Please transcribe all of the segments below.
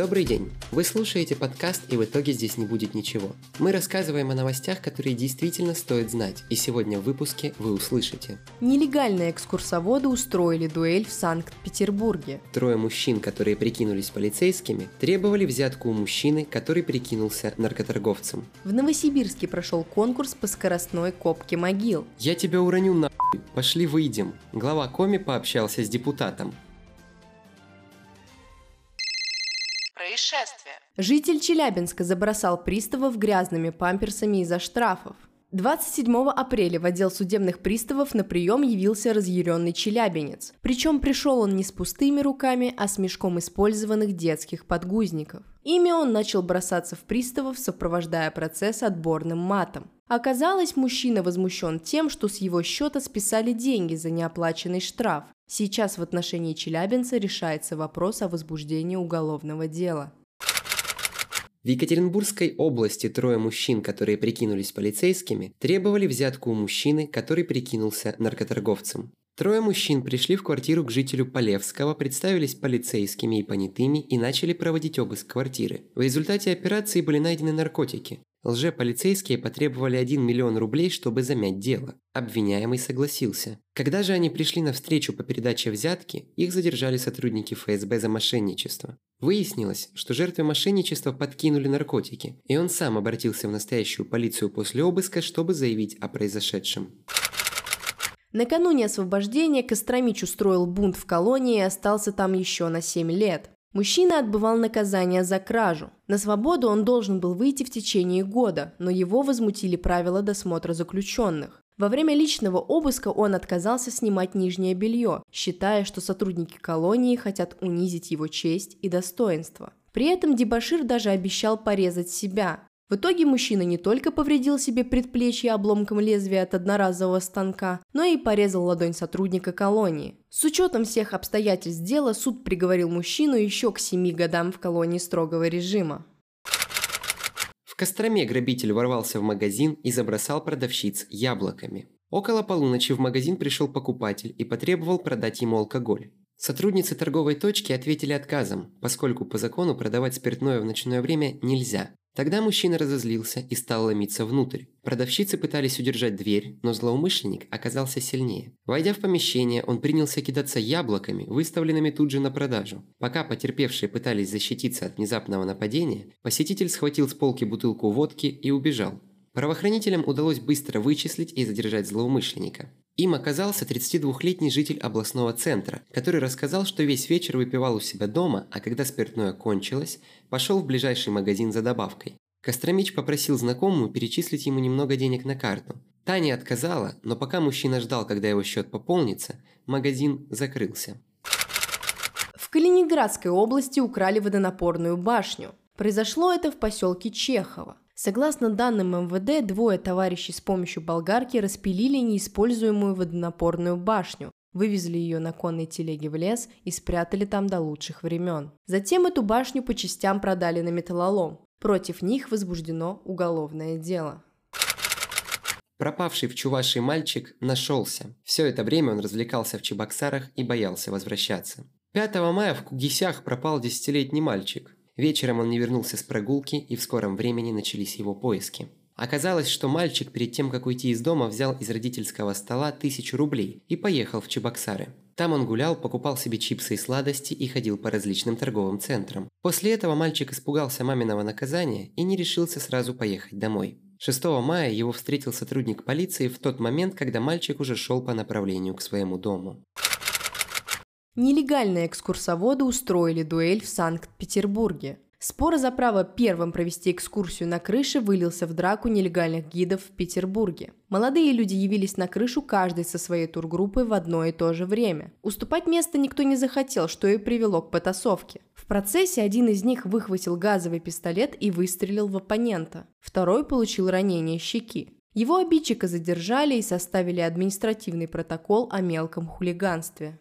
Добрый день! Вы слушаете подкаст «И в итоге здесь не будет ничего». Мы рассказываем о новостях, которые действительно стоит знать, и сегодня в выпуске вы услышите. Нелегальные экскурсоводы устроили дуэль в Санкт-Петербурге. Трое мужчин, которые прикинулись полицейскими, требовали взятку у мужчины, который прикинулся наркоторговцем. В Новосибирске прошел конкурс по скоростной копке могил. «Я тебя уроню на Пошли выйдем!» Глава Коми пообщался с депутатом. Происшествие. Житель Челябинска забросал приставов грязными памперсами из-за штрафов. 27 апреля в отдел судебных приставов на прием явился разъяренный челябинец. Причем пришел он не с пустыми руками, а с мешком использованных детских подгузников. Ими он начал бросаться в приставов, сопровождая процесс отборным матом. Оказалось, мужчина возмущен тем, что с его счета списали деньги за неоплаченный штраф. Сейчас в отношении челябинца решается вопрос о возбуждении уголовного дела. В Екатеринбургской области трое мужчин, которые прикинулись полицейскими, требовали взятку у мужчины, который прикинулся наркоторговцем. Трое мужчин пришли в квартиру к жителю Полевского, представились полицейскими и понятыми и начали проводить обыск квартиры. В результате операции были найдены наркотики. Лже-полицейские потребовали 1 миллион рублей, чтобы замять дело. Обвиняемый согласился. Когда же они пришли на встречу по передаче взятки, их задержали сотрудники ФСБ за мошенничество. Выяснилось, что жертве мошенничества подкинули наркотики, и он сам обратился в настоящую полицию после обыска, чтобы заявить о произошедшем. Накануне освобождения Костромич устроил бунт в колонии и остался там еще на 7 лет. Мужчина отбывал наказание за кражу. На свободу он должен был выйти в течение года, но его возмутили правила досмотра заключенных. Во время личного обыска он отказался снимать нижнее белье, считая, что сотрудники колонии хотят унизить его честь и достоинство. При этом Дебашир даже обещал порезать себя. В итоге мужчина не только повредил себе предплечье обломком лезвия от одноразового станка, но и порезал ладонь сотрудника колонии. С учетом всех обстоятельств дела суд приговорил мужчину еще к 7 годам в колонии строгого режима. В Костроме грабитель ворвался в магазин и забросал продавщиц яблоками. Около полуночи в магазин пришел покупатель и потребовал продать ему алкоголь. Сотрудницы торговой точки ответили отказом, поскольку по закону продавать спиртное в ночное время нельзя. Тогда мужчина разозлился и стал ломиться внутрь. Продавщицы пытались удержать дверь, но злоумышленник оказался сильнее. Войдя в помещение, он принялся кидаться яблоками, выставленными тут же на продажу. Пока потерпевшие пытались защититься от внезапного нападения, посетитель схватил с полки бутылку водки и убежал. Правоохранителям удалось быстро вычислить и задержать злоумышленника. Им оказался 32-летний житель областного центра, который рассказал, что весь вечер выпивал у себя дома, а когда спиртное кончилось, пошел в ближайший магазин за добавкой. Костромич попросил знакомую перечислить ему немного денег на карту. Таня отказала, но пока мужчина ждал, когда его счет пополнится, магазин закрылся. В Калининградской области украли водонапорную башню. Произошло это в поселке Чехово. Согласно данным МВД, двое товарищей с помощью болгарки распилили неиспользуемую водонапорную башню, вывезли ее на конной телеге в лес и спрятали там до лучших времен. Затем эту башню по частям продали на металлолом. Против них возбуждено уголовное дело. Пропавший в Чувашии мальчик нашелся. Все это время он развлекался в Чебоксарах и боялся возвращаться. 5 мая в Кугисях пропал десятилетний мальчик. Вечером он не вернулся с прогулки, и в скором времени начались его поиски. Оказалось, что мальчик перед тем, как уйти из дома, взял из родительского стола тысячу рублей и поехал в Чебоксары. Там он гулял, покупал себе чипсы и сладости и ходил по различным торговым центрам. После этого мальчик испугался маминого наказания и не решился сразу поехать домой. 6 мая его встретил сотрудник полиции в тот момент, когда мальчик уже шел по направлению к своему дому. Нелегальные экскурсоводы устроили дуэль в Санкт-Петербурге. Спор за право первым провести экскурсию на крыше вылился в драку нелегальных гидов в Петербурге. Молодые люди явились на крышу каждый со своей тургруппой в одно и то же время. Уступать место никто не захотел, что и привело к потасовке. В процессе один из них выхватил газовый пистолет и выстрелил в оппонента. Второй получил ранение щеки. Его обидчика задержали и составили административный протокол о мелком хулиганстве.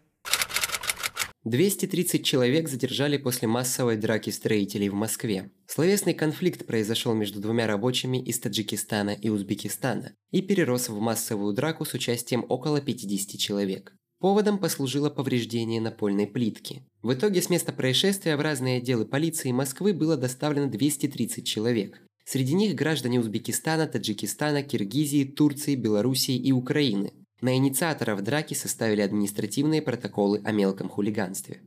230 человек задержали после массовой драки строителей в Москве. Словесный конфликт произошел между двумя рабочими из Таджикистана и Узбекистана и перерос в массовую драку с участием около 50 человек. Поводом послужило повреждение напольной плитки. В итоге с места происшествия в разные отделы полиции Москвы было доставлено 230 человек. Среди них граждане Узбекистана, Таджикистана, Киргизии, Турции, Белоруссии и Украины. На инициаторов драки составили административные протоколы о мелком хулиганстве.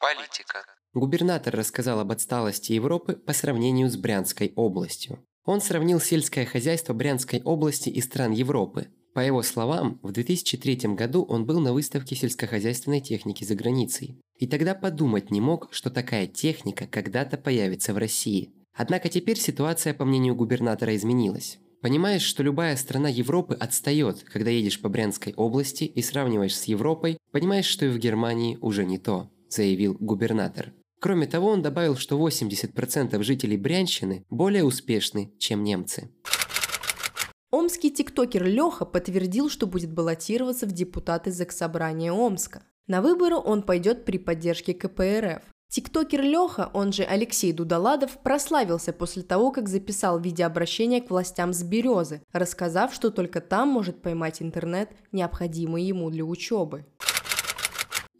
Политика. Губернатор рассказал об отсталости Европы по сравнению с Брянской областью. Он сравнил сельское хозяйство Брянской области и стран Европы. По его словам, в 2003 году он был на выставке сельскохозяйственной техники за границей. И тогда подумать не мог, что такая техника когда-то появится в России. Однако теперь ситуация, по мнению губернатора, изменилась. Понимаешь, что любая страна Европы отстает, когда едешь по Брянской области и сравниваешь с Европой, понимаешь, что и в Германии уже не то, заявил губернатор. Кроме того, он добавил, что 80% жителей Брянщины более успешны, чем немцы. Омский тиктокер Леха подтвердил, что будет баллотироваться в депутаты Заксобрания Омска. На выборы он пойдет при поддержке КПРФ. Тиктокер Леха, он же Алексей Дудоладов, прославился после того, как записал видеообращение к властям с Березы, рассказав, что только там может поймать интернет, необходимый ему для учебы.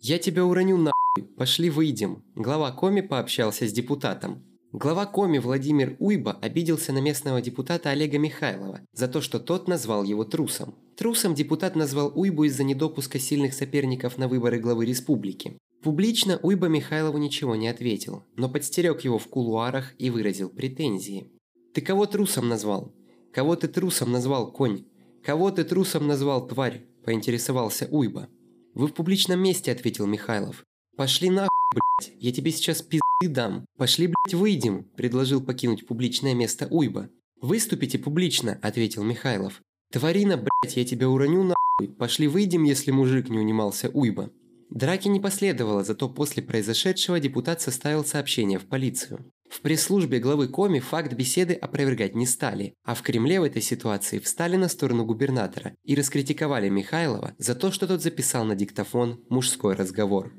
«Я тебя уроню на Пошли выйдем. Глава Коми пообщался с депутатом. Глава Коми Владимир Уйба обиделся на местного депутата Олега Михайлова за то, что тот назвал его трусом. Трусом депутат назвал Уйбу из-за недопуска сильных соперников на выборы главы республики. Публично Уйба Михайлову ничего не ответил, но подстерег его в кулуарах и выразил претензии. «Ты кого трусом назвал? Кого ты трусом назвал, конь? Кого ты трусом назвал, тварь?» – поинтересовался Уйба. «Вы в публичном месте», – ответил Михайлов. «Пошли нахуй, блядь, я тебе сейчас пизды дам. Пошли, блядь, выйдем», – предложил покинуть публичное место Уйба. «Выступите публично», – ответил Михайлов. «Тварина, блядь, я тебя уроню нахуй. Пошли выйдем, если мужик не унимался Уйба». Драки не последовало, зато после произошедшего депутат составил сообщение в полицию. В пресс-службе главы Коми факт беседы опровергать не стали, а в Кремле в этой ситуации встали на сторону губернатора и раскритиковали Михайлова за то, что тот записал на диктофон мужской разговор.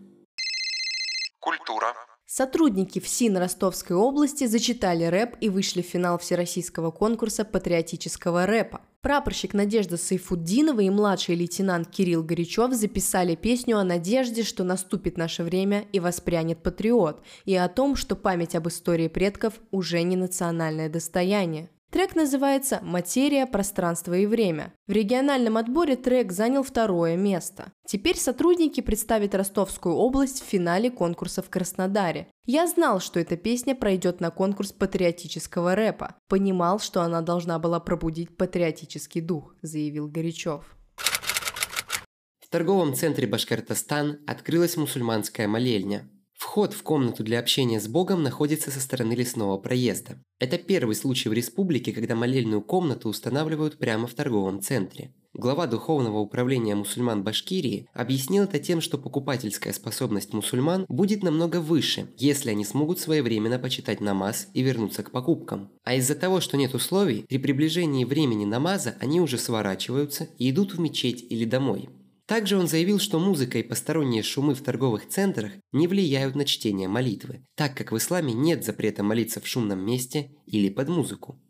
Сотрудники ФСИН Ростовской области зачитали рэп и вышли в финал всероссийского конкурса патриотического рэпа. Прапорщик Надежда Сайфуддинова и младший лейтенант Кирилл Горячев записали песню о надежде, что наступит наше время и воспрянет патриот, и о том, что память об истории предков уже не национальное достояние. Трек называется «Материя, пространство и время». В региональном отборе трек занял второе место. Теперь сотрудники представят Ростовскую область в финале конкурса в Краснодаре. Я знал, что эта песня пройдет на конкурс патриотического рэпа. Понимал, что она должна была пробудить патриотический дух, заявил Горячев. В торговом центре Башкортостан открылась мусульманская молельня. Вход в комнату для общения с Богом находится со стороны лесного проезда. Это первый случай в республике, когда молельную комнату устанавливают прямо в торговом центре. Глава Духовного управления мусульман Башкирии объяснил это тем, что покупательская способность мусульман будет намного выше, если они смогут своевременно почитать намаз и вернуться к покупкам. А из-за того, что нет условий, при приближении времени намаза они уже сворачиваются и идут в мечеть или домой. Также он заявил, что музыка и посторонние шумы в торговых центрах не влияют на чтение молитвы, так как в исламе нет запрета молиться в шумном месте или под музыку.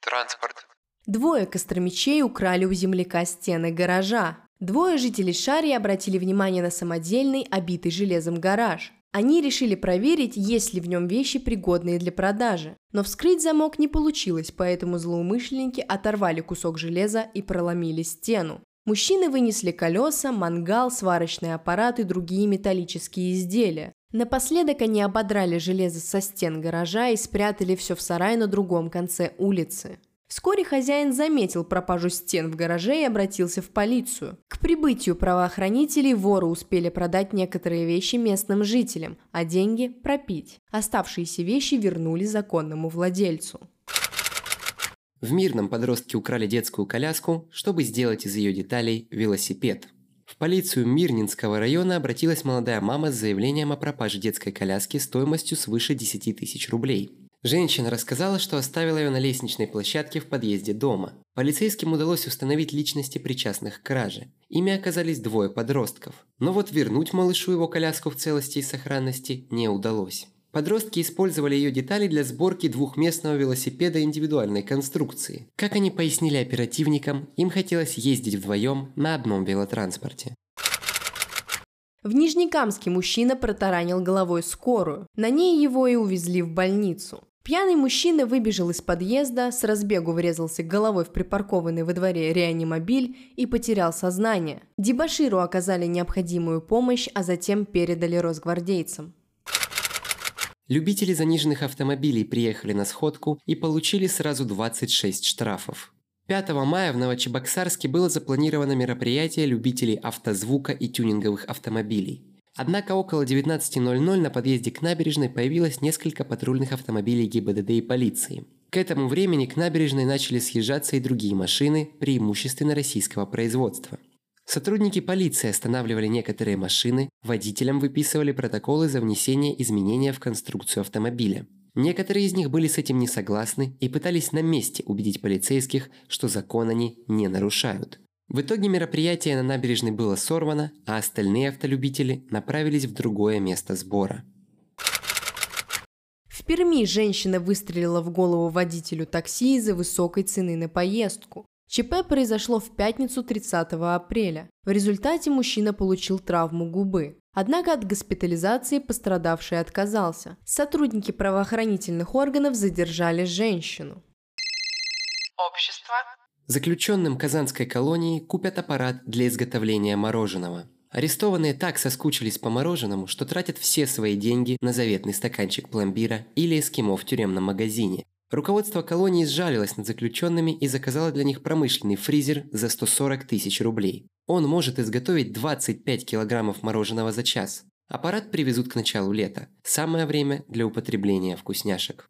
Транспорт. Двое костромичей украли у земляка стены гаража. Двое жителей Шарии обратили внимание на самодельный, обитый железом гараж. Они решили проверить, есть ли в нем вещи, пригодные для продажи. Но вскрыть замок не получилось, поэтому злоумышленники оторвали кусок железа и проломили стену. Мужчины вынесли колеса, мангал, сварочный аппарат и другие металлические изделия. Напоследок они ободрали железо со стен гаража и спрятали все в сарай на другом конце улицы. Вскоре хозяин заметил пропажу стен в гараже и обратился в полицию. К прибытию правоохранителей воры успели продать некоторые вещи местным жителям, а деньги пропить. Оставшиеся вещи вернули законному владельцу. В Мирном подростки украли детскую коляску, чтобы сделать из ее деталей велосипед. В полицию Мирнинского района обратилась молодая мама с заявлением о пропаже детской коляски стоимостью свыше 10 тысяч рублей. Женщина рассказала, что оставила ее на лестничной площадке в подъезде дома. Полицейским удалось установить личности причастных к краже. Ими оказались двое подростков. Но вот вернуть малышу его коляску в целости и сохранности не удалось. Подростки использовали ее детали для сборки двухместного велосипеда индивидуальной конструкции. Как они пояснили оперативникам, им хотелось ездить вдвоем на одном велотранспорте. В Нижнекамске мужчина протаранил головой скорую. На ней его и увезли в больницу. Пьяный мужчина выбежал из подъезда, с разбегу врезался головой в припаркованный во дворе реанимобиль и потерял сознание. Дебаширу оказали необходимую помощь, а затем передали росгвардейцам. Любители заниженных автомобилей приехали на сходку и получили сразу 26 штрафов. 5 мая в Новочебоксарске было запланировано мероприятие любителей автозвука и тюнинговых автомобилей. Однако около 19.00 на подъезде к набережной появилось несколько патрульных автомобилей ГИБДД и полиции. К этому времени к набережной начали съезжаться и другие машины, преимущественно российского производства – Сотрудники полиции останавливали некоторые машины, водителям выписывали протоколы за внесение изменения в конструкцию автомобиля. Некоторые из них были с этим не согласны и пытались на месте убедить полицейских, что закон они не нарушают. В итоге мероприятие на набережной было сорвано, а остальные автолюбители направились в другое место сбора. В Перми женщина выстрелила в голову водителю такси из-за высокой цены на поездку. ЧП произошло в пятницу 30 апреля. В результате мужчина получил травму губы. Однако от госпитализации пострадавший отказался. Сотрудники правоохранительных органов задержали женщину. Общество. Заключенным Казанской колонии купят аппарат для изготовления мороженого. Арестованные так соскучились по мороженому, что тратят все свои деньги на заветный стаканчик пломбира или эскимо в тюремном магазине. Руководство колонии сжалилось над заключенными и заказало для них промышленный фризер за 140 тысяч рублей. Он может изготовить 25 килограммов мороженого за час. Аппарат привезут к началу лета. Самое время для употребления вкусняшек.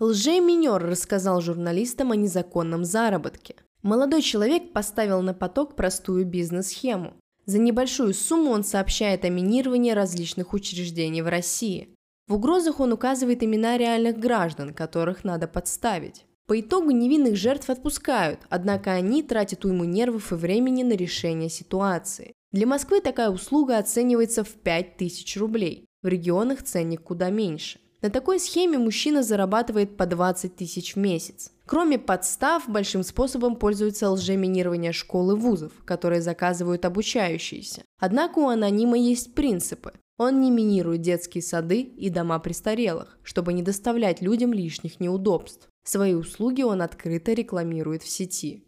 Лжей-минер рассказал журналистам о незаконном заработке. Молодой человек поставил на поток простую бизнес-схему. За небольшую сумму он сообщает о минировании различных учреждений в России. В угрозах он указывает имена реальных граждан, которых надо подставить. По итогу невинных жертв отпускают, однако они тратят уйму нервов и времени на решение ситуации. Для Москвы такая услуга оценивается в 5000 рублей. В регионах ценник куда меньше. На такой схеме мужчина зарабатывает по 20 тысяч в месяц. Кроме подстав, большим способом пользуются лжеминирование школ и вузов, которые заказывают обучающиеся. Однако у анонима есть принципы. Он не минирует детские сады и дома престарелых, чтобы не доставлять людям лишних неудобств. Свои услуги он открыто рекламирует в сети.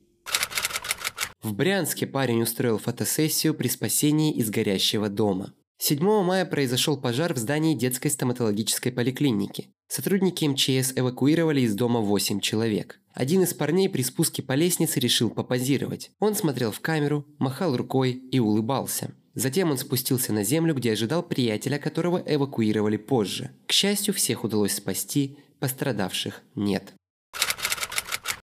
В Брянске парень устроил фотосессию при спасении из горящего дома. 7 мая произошел пожар в здании детской стоматологической поликлиники. Сотрудники МЧС эвакуировали из дома 8 человек. Один из парней при спуске по лестнице решил попозировать. Он смотрел в камеру, махал рукой и улыбался. Затем он спустился на землю, где ожидал приятеля, которого эвакуировали позже. К счастью, всех удалось спасти, пострадавших нет.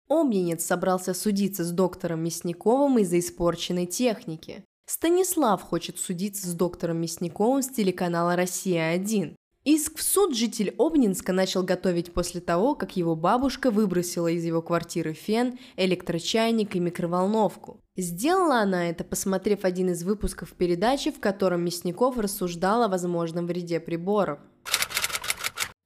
Обнинец собрался судиться с доктором Мясниковым из-за испорченной техники. Станислав хочет судиться с доктором Мясниковым с телеканала «Россия-1». Иск в суд житель Обнинска начал готовить после того, как его бабушка выбросила из его квартиры фен, электрочайник и микроволновку. Сделала она это, посмотрев один из выпусков передачи, в котором Мясников рассуждал о возможном вреде приборов.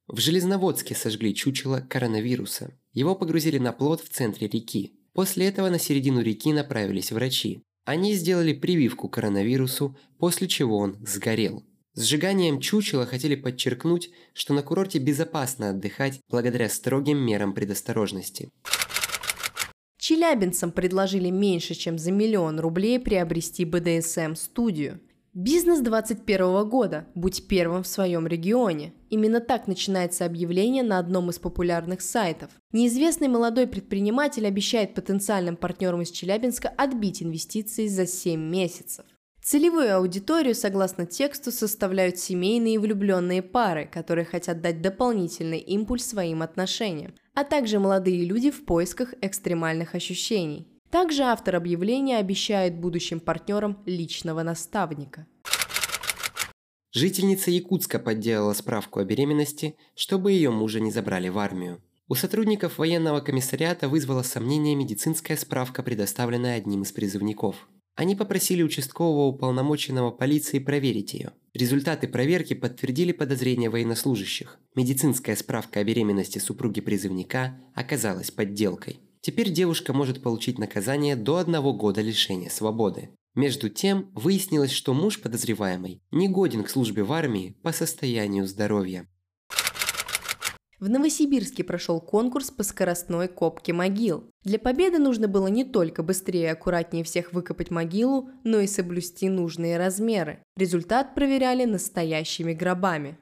В Железноводске сожгли чучело коронавируса. Его погрузили на плот в центре реки. После этого на середину реки направились врачи. Они сделали прививку коронавирусу, после чего он сгорел. Сжиганием чучела хотели подчеркнуть, что на курорте безопасно отдыхать благодаря строгим мерам предосторожности. Челябинцам предложили меньше, чем за миллион рублей приобрести БДСМ-студию. Бизнес 21 года. Будь первым в своем регионе. Именно так начинается объявление на одном из популярных сайтов. Неизвестный молодой предприниматель обещает потенциальным партнерам из Челябинска отбить инвестиции за 7 месяцев. Целевую аудиторию, согласно тексту, составляют семейные и влюбленные пары, которые хотят дать дополнительный импульс своим отношениям, а также молодые люди в поисках экстремальных ощущений. Также автор объявления обещает будущим партнерам личного наставника. Жительница Якутска подделала справку о беременности, чтобы ее мужа не забрали в армию. У сотрудников военного комиссариата вызвала сомнение медицинская справка, предоставленная одним из призывников. Они попросили участкового уполномоченного полиции проверить ее. Результаты проверки подтвердили подозрения военнослужащих. Медицинская справка о беременности супруги призывника оказалась подделкой. Теперь девушка может получить наказание до одного года лишения свободы. Между тем, выяснилось, что муж подозреваемый не годен к службе в армии по состоянию здоровья. В Новосибирске прошел конкурс по скоростной копке могил. Для победы нужно было не только быстрее и аккуратнее всех выкопать могилу, но и соблюсти нужные размеры. Результат проверяли настоящими гробами.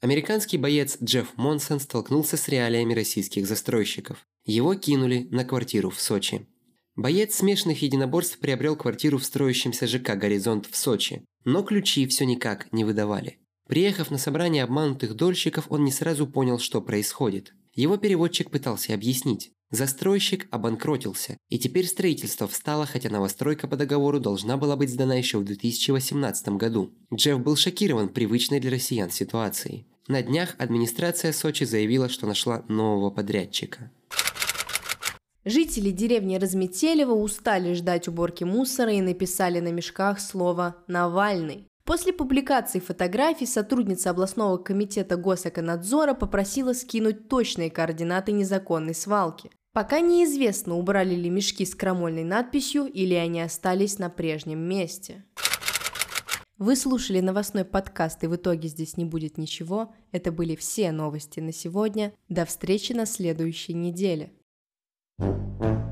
Американский боец Джефф Монсон столкнулся с реалиями российских застройщиков. Его кинули на квартиру в Сочи. Боец смешанных единоборств приобрел квартиру в строящемся ЖК «Горизонт» в Сочи, но ключи все никак не выдавали. Приехав на собрание обманутых дольщиков, он не сразу понял, что происходит. Его переводчик пытался объяснить. Застройщик обанкротился, и теперь строительство встало, хотя новостройка по договору должна была быть сдана еще в 2018 году. Джефф был шокирован привычной для россиян ситуацией. На днях администрация Сочи заявила, что нашла нового подрядчика. Жители деревни Разметелево устали ждать уборки мусора и написали на мешках слово «Навальный». После публикации фотографий сотрудница областного комитета госэконадзора попросила скинуть точные координаты незаконной свалки. Пока неизвестно, убрали ли мешки с крамольной надписью или они остались на прежнем месте. Вы слушали новостной подкаст, и в итоге здесь не будет ничего. Это были все новости на сегодня. До встречи на следующей неделе. thank you